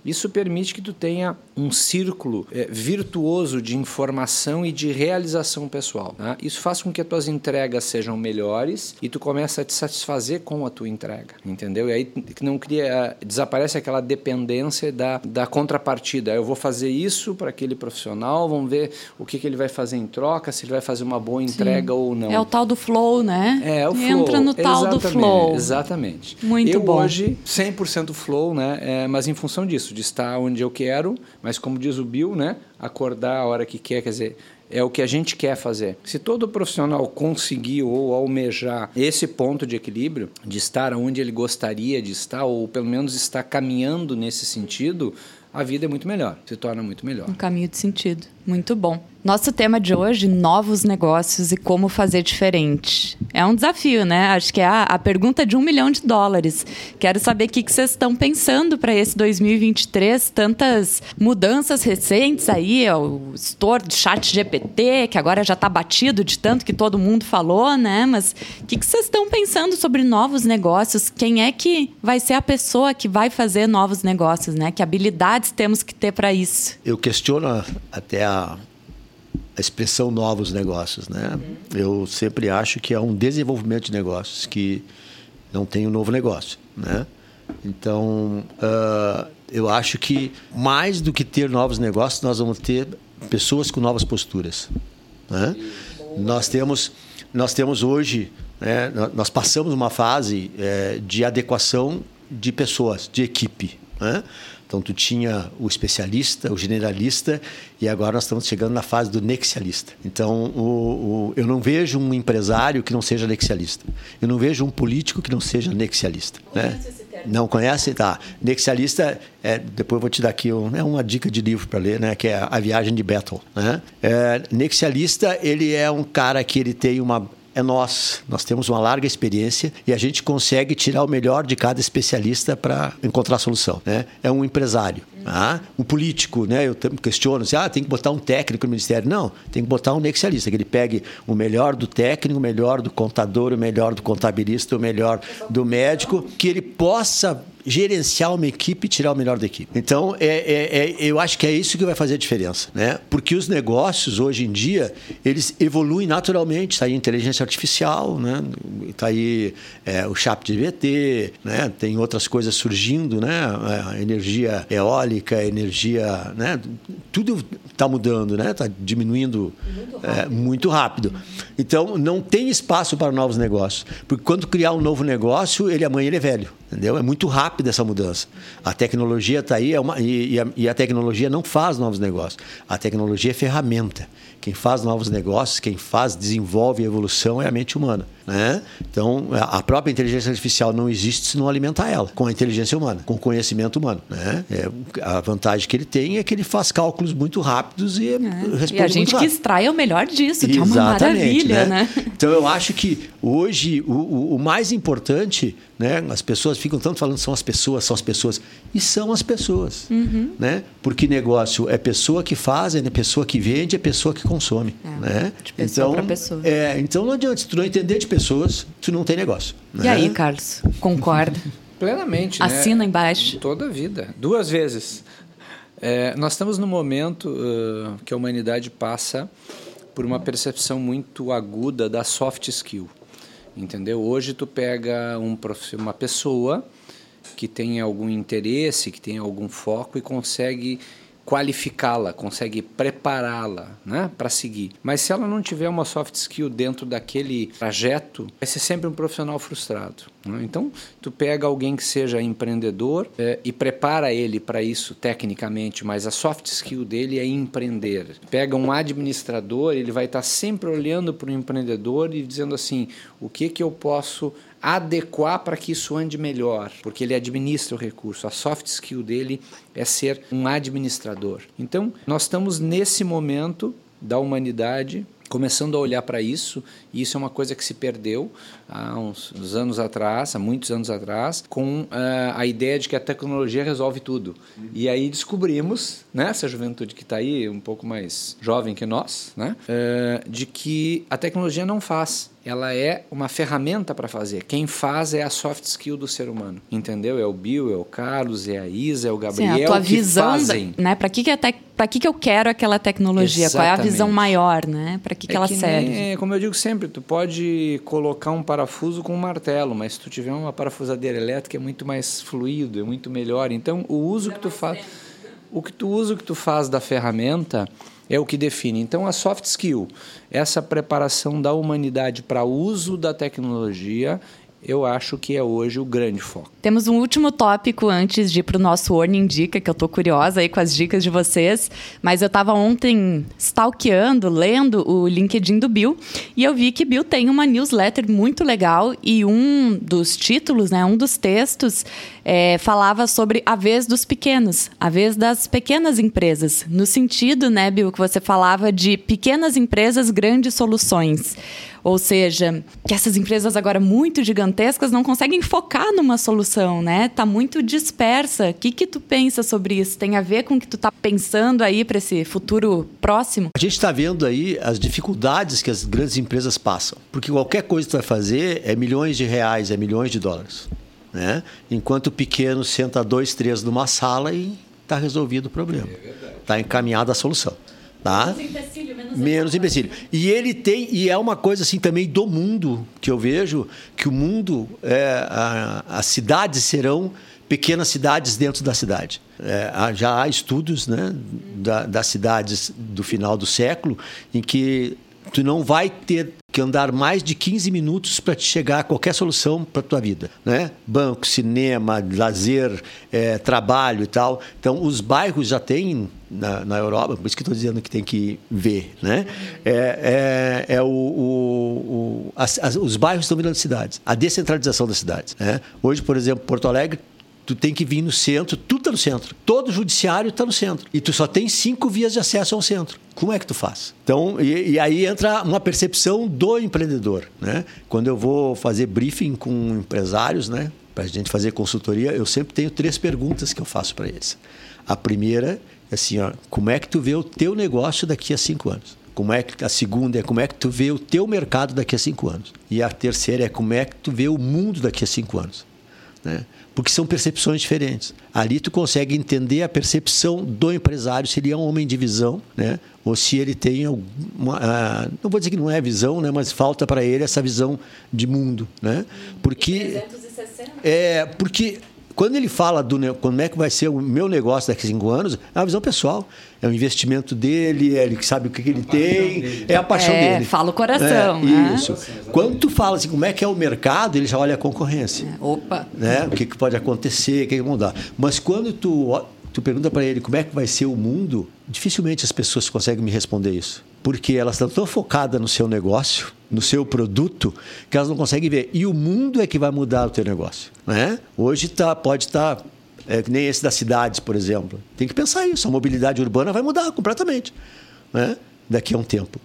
Isso permite que tu tenha um círculo é, virtuoso de informação e de realização pessoal. Tá? Isso faz com que as tuas entregas sejam melhores e tu começa a te satisfazer com a tua entrega, entendeu? E aí não cria, desaparece aquela dependência da, da contrapartida. Eu vou fazer isso para aquele profissional, vamos ver o que, que ele vai fazer em troca, se ele vai fazer uma boa entrega Sim. ou não. É o tal do flow, né? É, o flow. Entra no tal exatamente, do flow. Exatamente. Muito eu bom. hoje 100% flow, né? É, mas em função disso, de estar onde eu quero, mas como diz o Bill, né? Acordar a hora que quer, quer dizer, é o que a gente quer fazer. Se todo profissional conseguir ou almejar esse ponto de equilíbrio, de estar onde ele gostaria de estar, ou pelo menos estar caminhando nesse sentido, a vida é muito melhor, se torna muito melhor. Um caminho de sentido. Muito bom. Nosso tema de hoje, novos negócios e como fazer diferente. É um desafio, né? Acho que é a, a pergunta de um milhão de dólares. Quero saber o que, que vocês estão pensando para esse 2023. Tantas mudanças recentes aí, o store do chat GPT, que agora já está batido de tanto que todo mundo falou, né? Mas o que, que vocês estão pensando sobre novos negócios? Quem é que vai ser a pessoa que vai fazer novos negócios, né? Que habilidades temos que ter para isso? Eu questiono até a a, expressão novos negócios, né? Uhum. Eu sempre acho que é um desenvolvimento de negócios que não tem um novo negócio, né? Então, uh, eu acho que mais do que ter novos negócios, nós vamos ter pessoas com novas posturas, né? Nós temos, nós temos hoje, né, nós passamos uma fase é, de adequação de pessoas, de equipe, né? Então, tu tinha o especialista, o generalista, e agora nós estamos chegando na fase do nexialista. Então, o, o, eu não vejo um empresário que não seja nexialista. Eu não vejo um político que não seja nexialista. Né? Não conhece? Tá. Nexialista, é, depois eu vou te dar aqui um, é uma dica de livro para ler, né? que é A Viagem de Bethel. Né? É, nexialista, ele é um cara que ele tem uma é nós. Nós temos uma larga experiência e a gente consegue tirar o melhor de cada especialista para encontrar a solução. Né? É um empresário. Ah, um político, né? Eu questiono se ah, tem que botar um técnico no ministério. Não, tem que botar um nexialista, que ele pegue o melhor do técnico, o melhor do contador, o melhor do contabilista, o melhor do médico, que ele possa gerenciar uma equipe e tirar o melhor da equipe. Então, é, é, é, eu acho que é isso que vai fazer a diferença, né? Porque os negócios hoje em dia eles evoluem naturalmente. Está aí a inteligência artificial, né? Está aí é, o chat de VT, né? Tem outras coisas surgindo, né? A energia eólica energia, né? Tudo está mudando, né? Está diminuindo muito rápido. É, muito rápido. Então não tem espaço para novos negócios, porque quando criar um novo negócio, ele amanhã ele é velho, entendeu? É muito rápido essa mudança. A tecnologia está aí, é uma, e, e, a, e a tecnologia não faz novos negócios. A tecnologia é ferramenta. Quem faz novos negócios, quem faz, desenvolve a evolução é a mente humana. Né? Então, a própria inteligência artificial não existe se não alimentar ela com a inteligência humana, com o conhecimento humano. Né? É, a vantagem que ele tem é que ele faz cálculos muito rápidos e é. responde E a gente que extrai é o melhor disso, que Exatamente, é uma maravilha, né? né? Então, eu acho que hoje o, o, o mais importante né? As pessoas ficam tanto falando são as pessoas, são as pessoas. E são as pessoas. Uhum. Né? Porque negócio é pessoa que faz, é pessoa que vende, é pessoa que consome. É, né? De pessoa então, pessoa. É, então não adianta, se tu não entender de pessoas, tu não tem negócio. Né? E aí, Carlos, concorda? [laughs] Plenamente. Né? Assina né? embaixo. Toda a vida. Duas vezes. É, nós estamos no momento uh, que a humanidade passa por uma percepção muito aguda da soft skill. Entendeu? Hoje tu pega um, uma pessoa que tem algum interesse, que tem algum foco e consegue qualificá-la, consegue prepará-la né, para seguir. Mas se ela não tiver uma soft skill dentro daquele trajeto, vai ser sempre um profissional frustrado. Né? Então, tu pega alguém que seja empreendedor é, e prepara ele para isso tecnicamente, mas a soft skill dele é empreender. Pega um administrador, ele vai estar sempre olhando para o empreendedor e dizendo assim, o que que eu posso adequar para que isso ande melhor, porque ele administra o recurso. A soft skill dele é ser um administrador. Então, nós estamos nesse momento da humanidade começando a olhar para isso, e isso é uma coisa que se perdeu há uns, uns anos atrás, há muitos anos atrás, com uh, a ideia de que a tecnologia resolve tudo. Uhum. E aí descobrimos, né, essa juventude que está aí, um pouco mais jovem que nós, né, uh, de que a tecnologia não faz ela é uma ferramenta para fazer. Quem faz é a soft skill do ser humano, entendeu? É o Bill, é o Carlos, é a Isa, é o Gabriel Sim, a tua que visão, fazem. né? Para que que para que que eu quero aquela tecnologia? Exatamente. Qual é a visão maior, né? Para que que é ela que serve? Nem, como eu digo sempre, tu pode colocar um parafuso com um martelo, mas se tu tiver uma parafusadeira elétrica é muito mais fluido, é muito melhor. Então, o uso que tu faz, o que tu usa, o que tu faz da ferramenta é o que define. Então, a soft skill, essa preparação da humanidade para o uso da tecnologia eu acho que é hoje o grande foco. Temos um último tópico antes de ir para o nosso Warning Dica, que eu estou curiosa aí com as dicas de vocês. Mas eu estava ontem stalkeando, lendo o LinkedIn do Bill, e eu vi que Bill tem uma newsletter muito legal e um dos títulos, né, um dos textos, é, falava sobre a vez dos pequenos, a vez das pequenas empresas. No sentido, né, Bill, que você falava de pequenas empresas, grandes soluções. Ou seja, que essas empresas agora muito gigantescas não conseguem focar numa solução, né? Tá muito dispersa. O que que tu pensa sobre isso? Tem a ver com o que tu tá pensando aí para esse futuro próximo? A gente está vendo aí as dificuldades que as grandes empresas passam, porque qualquer coisa que tu vai fazer é milhões de reais, é milhões de dólares, né? Enquanto o pequeno senta dois, três numa sala e está resolvido o problema, está encaminhada a solução. Tá? Menos empecilho, menos, menos empecilho. E ele tem, e é uma coisa assim também do mundo, que eu vejo, que o mundo, é, a, as cidades serão pequenas cidades dentro da cidade. É, já há estudos né, da, das cidades do final do século em que tu não vai ter que andar mais de 15 minutos para te chegar a qualquer solução para tua vida, né? Banco, cinema, lazer, é, trabalho e tal. Então, os bairros já têm na, na Europa, por isso que estou dizendo que tem que ver, né? É, é, é o, o, o as, as, os bairros estão virando cidades, a descentralização das cidades. Né? Hoje, por exemplo, Porto Alegre Tu tem que vir no centro, tudo está no centro. Todo o judiciário está no centro. E tu só tem cinco vias de acesso ao centro. Como é que tu faz? Então, e, e aí entra uma percepção do empreendedor. Né? Quando eu vou fazer briefing com empresários, né? para a gente fazer consultoria, eu sempre tenho três perguntas que eu faço para eles. A primeira é assim, ó, como é que tu vê o teu negócio daqui a cinco anos? Como é que a segunda é como é que tu vê o teu mercado daqui a cinco anos? E a terceira é como é que tu vê o mundo daqui a cinco anos? Né? Porque são percepções diferentes. Ali tu consegue entender a percepção do empresário, se ele é um homem de visão, né? ou se ele tem uma, uh, não vou dizer que não é visão, né? mas falta para ele essa visão de mundo. Né? Porque, 360. É, porque quando ele fala do como é que vai ser o meu negócio daqui a cinco anos, é uma visão pessoal. É o investimento dele, é ele que sabe o que, que ele tem, dele. é a paixão é, dele. Fala o coração. É, né? Isso. Quando tu fala assim, como é que é o mercado, ele já olha a concorrência. É, opa. Né? O que, que pode acontecer, o que, que mudar. Mas quando tu, tu pergunta para ele como é que vai ser o mundo, dificilmente as pessoas conseguem me responder isso porque elas estão tão focadas no seu negócio, no seu produto, que elas não conseguem ver. E o mundo é que vai mudar o teu negócio. Né? Hoje tá, pode estar, tá, é, nem esse das cidades, por exemplo. Tem que pensar isso. A mobilidade urbana vai mudar completamente né? daqui a um tempo.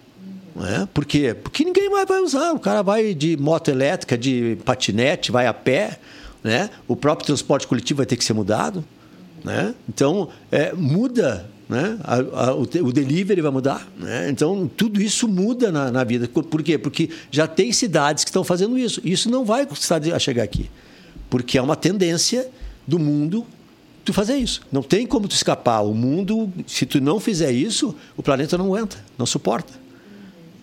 Né? Por quê? Porque ninguém mais vai usar. O cara vai de moto elétrica, de patinete, vai a pé. Né? O próprio transporte coletivo vai ter que ser mudado. Né? Então, é, muda né? A, a, o, o, delivery vai mudar. Né? Então, tudo isso muda na, na, vida. Por quê? Porque já tem cidades que estão fazendo isso. Isso não vai custar a chegar aqui. Porque é uma tendência do mundo tu fazer isso. Não tem como tu escapar. O mundo, se tu não fizer isso, o planeta não aguenta, não suporta.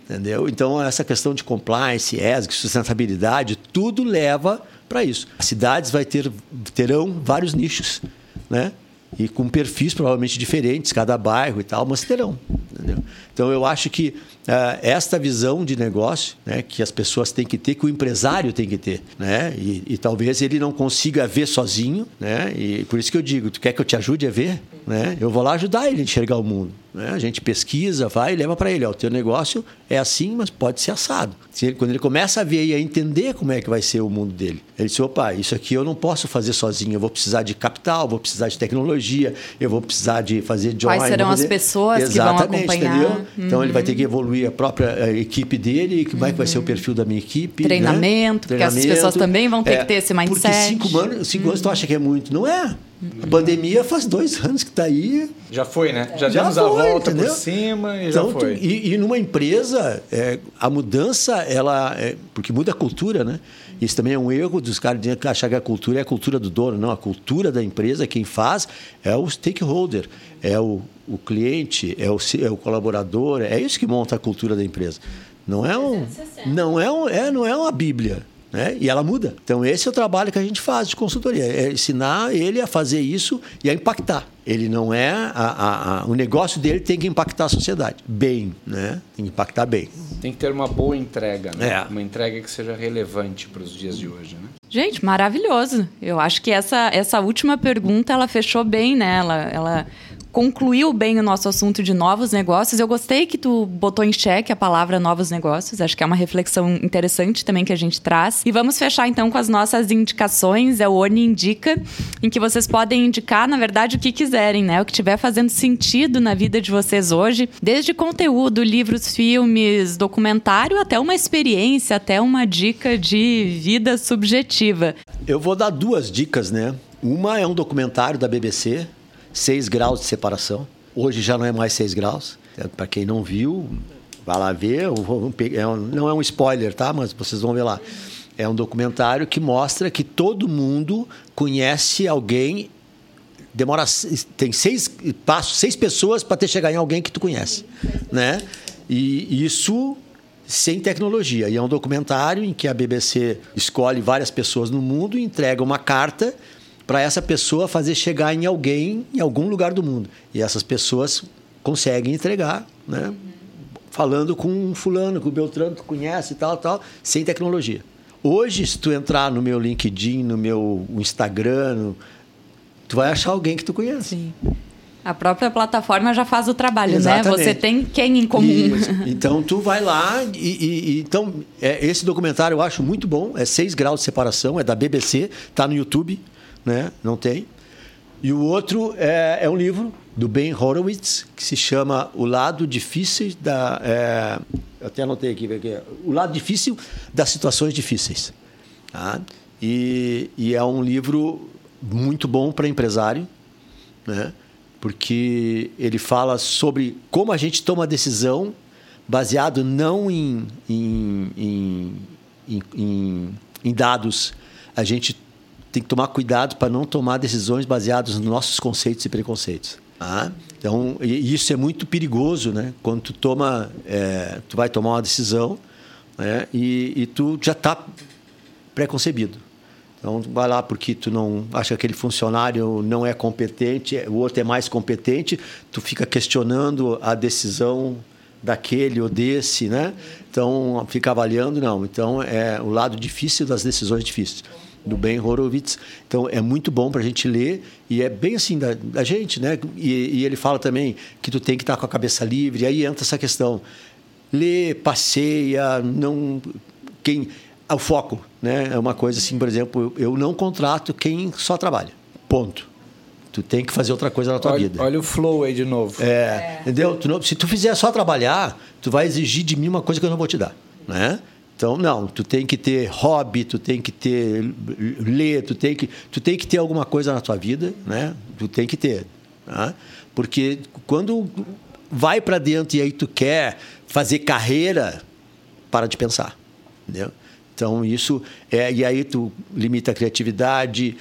Entendeu? Então, essa questão de compliance, ESG, sustentabilidade, tudo leva para isso. As cidades vai ter, terão vários nichos. Né? e com perfis provavelmente diferentes, cada bairro e tal, mas terão. Entendeu? Então, eu acho que uh, esta visão de negócio né, que as pessoas têm que ter, que o empresário tem que ter, né? E, e, talvez ele não consiga ver sozinho, né? E por isso que eu digo, tu quer que eu te ajude a ver? Né? Eu vou lá ajudar ele a enxergar o mundo. Né? A gente pesquisa, vai e leva para ele. Ó, o teu negócio é assim, mas pode ser assado. Ele, quando ele começa a ver e a entender como é que vai ser o mundo dele, ele diz, opa, isso aqui eu não posso fazer sozinho. Eu vou precisar de capital, vou precisar de tecnologia, eu vou precisar de fazer join. Quais serão fazer... as pessoas Exatamente, que vão acompanhar? Entendeu? Uhum. Então ele vai ter que evoluir a própria a equipe dele, como uhum. é que vai ser o perfil da minha equipe. Treinamento, né? porque Treinamento. as pessoas também vão ter é, que ter esse mindset. Porque cinco anos, cinco uhum. anos tu acha que é muito. Não é. A pandemia faz dois anos que está aí. Já foi, né? Já, já demos foi, a volta entendeu? por cima e então, já foi. E, e, numa empresa, é, a mudança, ela. É, porque muda a cultura, né? Isso também é um erro dos caras de achar que a cultura é a cultura do dono. Não, a cultura da empresa, quem faz é o stakeholder, é o, o cliente, é o, é o colaborador, é isso que monta a cultura da empresa. Não é um, não é, um, é, não é uma Bíblia. Né? E ela muda. Então, esse é o trabalho que a gente faz de consultoria: é ensinar ele a fazer isso e a impactar. Ele não é. A, a, a, o negócio dele tem que impactar a sociedade. Bem, né? Tem que impactar bem. Tem que ter uma boa entrega, né? É. Uma entrega que seja relevante para os dias de hoje, né? Gente, maravilhoso. Eu acho que essa, essa última pergunta ela fechou bem, né? Ela, ela concluiu bem o nosso assunto de novos negócios. Eu gostei que tu botou em xeque a palavra novos negócios. Acho que é uma reflexão interessante também que a gente traz. E vamos fechar então com as nossas indicações. É o Oni Indica, em que vocês podem indicar, na verdade, o que quiserem, né? O que tiver fazendo sentido na vida de vocês hoje, desde conteúdo, livros, filmes, documentário, até uma experiência, até uma dica de vida subjetiva. Eu vou dar duas dicas, né? Uma é um documentário da BBC 6 graus de separação. Hoje já não é mais 6 graus. É, Para quem não viu, vai lá ver. É não é um spoiler, tá? Mas vocês vão ver lá. É um documentário que mostra que todo mundo conhece alguém. Demora tem seis passos, seis pessoas para ter chegar em alguém que tu conhece, né? E isso sem tecnologia. E é um documentário em que a BBC escolhe várias pessoas no mundo e entrega uma carta para essa pessoa fazer chegar em alguém em algum lugar do mundo. E essas pessoas conseguem entregar, né? Falando com um fulano, com o Beltrano, tu conhece e tal, tal, sem tecnologia. Hoje, se tu entrar no meu LinkedIn, no meu Instagram, no, tu vai achar alguém que tu conhece. Sim. A própria plataforma já faz o trabalho, Exatamente. né? Você tem quem em comum. Isso. [laughs] Então tu vai lá e, e, e então é, esse documentário eu acho muito bom. É 6 graus de separação, é da BBC, tá no YouTube né? Não tem. E o outro é, é um livro do Ben Horowitz que se chama O Lado Difícil da. É, até anotei aqui, aqui, O Lado Difícil das Situações Difíceis. Tá? E, e é um livro muito bom para empresário, né? porque ele fala sobre como a gente toma decisão baseado não em, em, em, em, em dados, a gente tem que tomar cuidado para não tomar decisões baseadas nos nossos conceitos e preconceitos. Ah, então, isso é muito perigoso, né? Quando tu toma, é, tu vai tomar uma decisão, né? E, e tu já está preconcebido. Então, vai lá porque tu não acha que aquele funcionário não é competente, o outro é mais competente, tu fica questionando a decisão daquele ou desse, né? Então, fica avaliando, não. Então, é o lado difícil das decisões difíceis do Ben Horowitz. Então é muito bom para a gente ler e é bem assim da, da gente, né? E, e, ele fala também que tu tem que estar tá com a cabeça livre. Aí entra essa questão: lê, passeia, não quem o foco, né? É uma coisa assim, por exemplo, eu não contrato quem só trabalha. Ponto. Tu tem que fazer outra coisa na tua olha, vida. Olha o flow aí de novo. É, é. entendeu? Tu não, se tu fizer só trabalhar, tu vai exigir de mim uma coisa que eu não vou te dar, né? Então, não, tu tem que ter hobby, tu tem que ter ler, tu tem que, tu tem que ter alguma coisa na tua vida, né? Tu tem que ter, né? Porque quando vai para dentro e aí tu quer fazer carreira, para de pensar, entendeu? Então, isso é e aí tu limita a criatividade,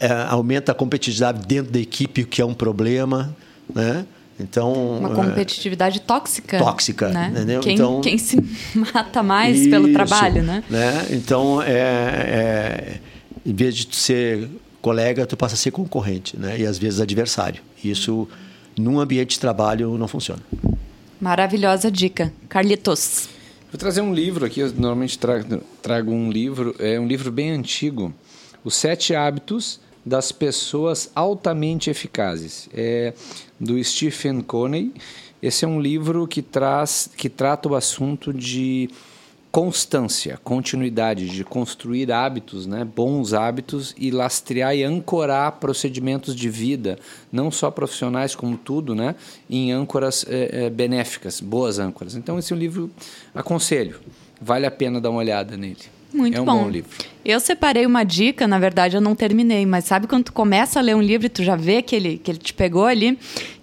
é, aumenta a competitividade dentro da equipe, o que é um problema, né? Então, uma competitividade tóxica. Tóxica, né? entendeu? Quem, então, quem se [laughs] mata mais isso, pelo trabalho, né? né? Então, é, é, em vez de ser colega, tu passa a ser concorrente, né? E às vezes adversário. Isso, num ambiente de trabalho, não funciona. Maravilhosa dica. Carlitos. Vou trazer um livro aqui, eu normalmente trago, trago um livro, é um livro bem antigo, Os Sete Hábitos das pessoas altamente eficazes. É do Stephen Coney. Esse é um livro que traz, que trata o assunto de constância, continuidade, de construir hábitos, né, bons hábitos e lastrear e ancorar procedimentos de vida, não só profissionais como tudo, né, em âncoras é, é, benéficas, boas âncoras. Então esse é um livro aconselho, vale a pena dar uma olhada nele. Muito é um bom. bom livro. Eu separei uma dica, na verdade eu não terminei, mas sabe quando tu começa a ler um livro e tu já vê que ele, que ele te pegou ali?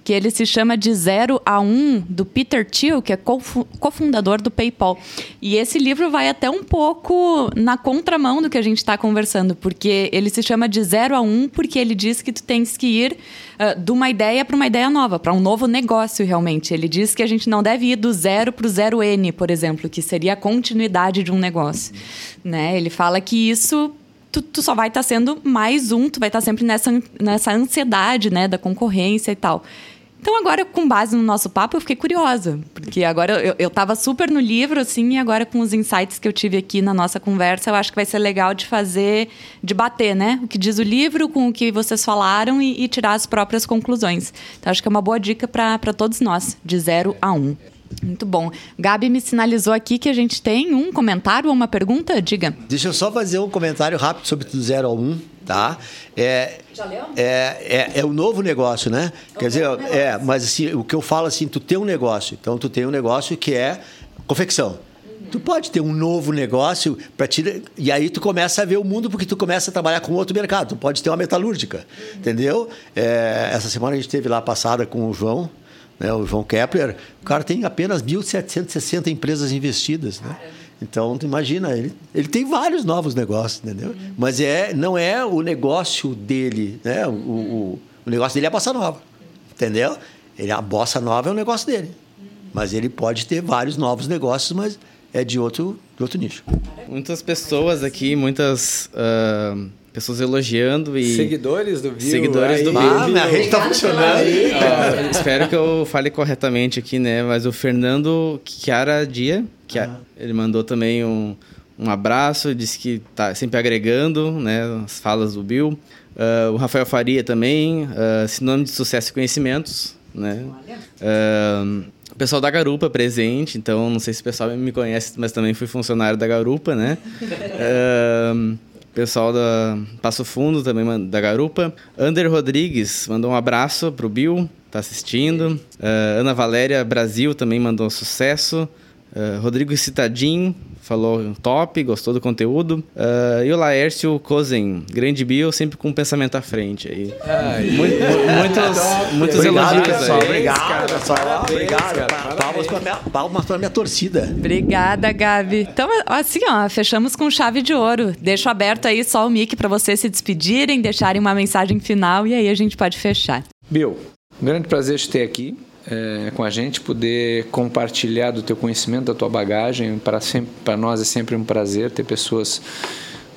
Que ele se chama De Zero a Um, do Peter Thiel, que é cofundador do PayPal. E esse livro vai até um pouco na contramão do que a gente está conversando, porque ele se chama De Zero a Um porque ele diz que tu tens que ir uh, de uma ideia para uma ideia nova, para um novo negócio realmente. Ele diz que a gente não deve ir do zero para o zero N, por exemplo, que seria a continuidade de um negócio. Né? Ele fala que isso tu, tu só vai estar tá sendo mais um, tu vai estar tá sempre nessa, nessa ansiedade, né, da concorrência e tal. Então, agora, com base no nosso papo, eu fiquei curiosa. Porque agora eu, eu tava super no livro, assim, e agora com os insights que eu tive aqui na nossa conversa, eu acho que vai ser legal de fazer, de bater, né? O que diz o livro com o que vocês falaram e, e tirar as próprias conclusões. Então, acho que é uma boa dica para todos nós, de zero a um. Muito bom. Gabi me sinalizou aqui que a gente tem um comentário ou uma pergunta? Diga. Deixa eu só fazer um comentário rápido sobre do zero ao um, tá? É, Já leu? É, é, é o novo negócio, né? É Quer dizer, negócio. é, mas assim, o que eu falo assim, tu tem um negócio. Então, tu tem um negócio que é confecção. Tu pode ter um novo negócio para ti e aí tu começa a ver o mundo porque tu começa a trabalhar com outro mercado. Tu pode ter uma metalúrgica, uhum. entendeu? É, essa semana a gente teve lá passada com o João, né, o João Kepler, o cara tem apenas 1.760 empresas investidas. Né? Então, tu imagina, ele, ele tem vários novos negócios, entendeu? Uhum. Mas é, não é o negócio dele, né? O, o, o, negócio dele é a bossa nova, entendeu? Ele, a bossa nova é o negócio dele. Mas ele pode ter vários novos negócios, mas é de outro, de outro nicho. Muitas pessoas aqui, muitas... Uh pessoas elogiando e. Seguidores do Bill. Seguidores do Bill. Ah, minha rede tá funcionando. Aí, ah, espero que eu fale corretamente aqui, né? Mas o Fernando Chiara Dia, que ah. ele mandou também um, um abraço, disse que tá sempre agregando, né? As falas do Bill. Uh, o Rafael Faria também, uh, sinônimo de sucesso e conhecimentos, né? Uh, o pessoal da Garupa presente, então não sei se o pessoal me conhece, mas também fui funcionário da Garupa, né? uh, [laughs] Pessoal da Passo Fundo também da Garupa. Ander Rodrigues mandou um abraço pro Bill, tá assistindo. Uh, Ana Valéria Brasil também mandou um sucesso. Uh, Rodrigo Citadin falou top, gostou do conteúdo. Uh, e o Laércio Kozen, grande bio, sempre com um pensamento à frente aí. Ai, Muito, muitos muitos obrigado, elogios pessoal, aí. Obrigado, pessoal. Parabéns, obrigado. Cara, palmas, para minha, palmas pra minha torcida. Obrigada, Gabi. Então, assim, ó, fechamos com chave de ouro. Deixo aberto aí só o mic para vocês se despedirem, deixarem uma mensagem final e aí a gente pode fechar. Bill, um grande prazer te ter aqui é, com a gente, poder compartilhar do teu conhecimento, da tua bagagem. Para nós é sempre um prazer ter pessoas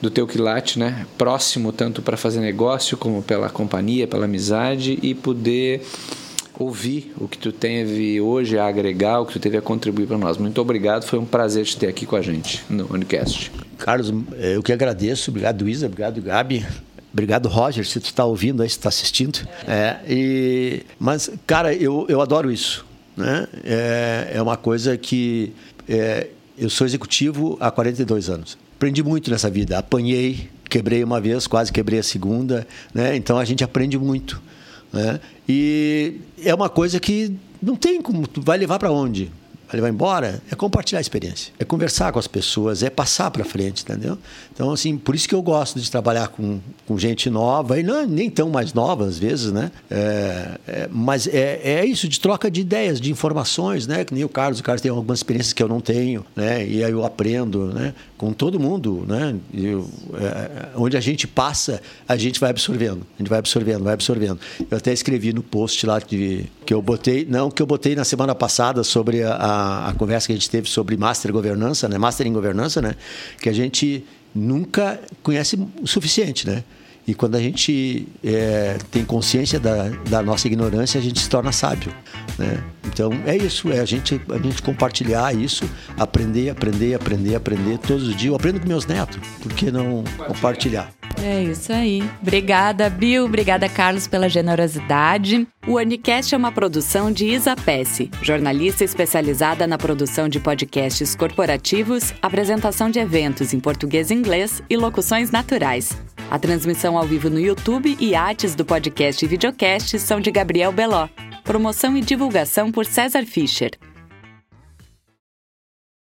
do teu quilate, né? Próximo tanto para fazer negócio como pela companhia, pela amizade e poder ouvir o que tu teve hoje a agregar, o que tu teve a contribuir para nós. Muito obrigado, foi um prazer te ter aqui com a gente no Unicast. Carlos, eu que agradeço, obrigado Isa, obrigado Gabi, Obrigado, Roger, se tu está ouvindo aí, se está assistindo. É, e, mas, cara, eu, eu adoro isso. Né? É, é uma coisa que... É, eu sou executivo há 42 anos. Aprendi muito nessa vida. Apanhei, quebrei uma vez, quase quebrei a segunda. Né? Então, a gente aprende muito. Né? E é uma coisa que não tem como... Vai levar para onde? Ele vai embora, é compartilhar a experiência, é conversar com as pessoas, é passar para frente, entendeu? Então, assim, por isso que eu gosto de trabalhar com, com gente nova, e não nem tão mais nova às vezes, né? É, é, mas é, é isso, de troca de ideias, de informações, né? Que nem o Carlos, o Carlos tem algumas experiências que eu não tenho, né? E aí eu aprendo, né? Com todo mundo, né? Eu, é, onde a gente passa, a gente vai absorvendo, a gente vai absorvendo, vai absorvendo. Eu até escrevi no post lá de, que eu botei, não, que eu botei na semana passada sobre a a, conversa que a gente teve sobre master governança, né? Master em governança, né? Que a gente nunca conhece o suficiente, né? E quando a gente é, tem consciência da, da, nossa ignorância, a gente se torna sábio. Né? Então é isso, é a gente, a gente compartilhar isso, aprender, aprender, aprender, aprender todos os dias. Eu aprendo com meus netos, por que não compartilhar? É isso aí. Obrigada, Bill. Obrigada, Carlos, pela generosidade. O Unicast é uma produção de Isa Pesce, jornalista especializada na produção de podcasts corporativos, apresentação de eventos em português e inglês e locuções naturais. A transmissão ao vivo no YouTube e artes do podcast e videocast são de Gabriel Beló. Promoção e divulgação por César Fischer.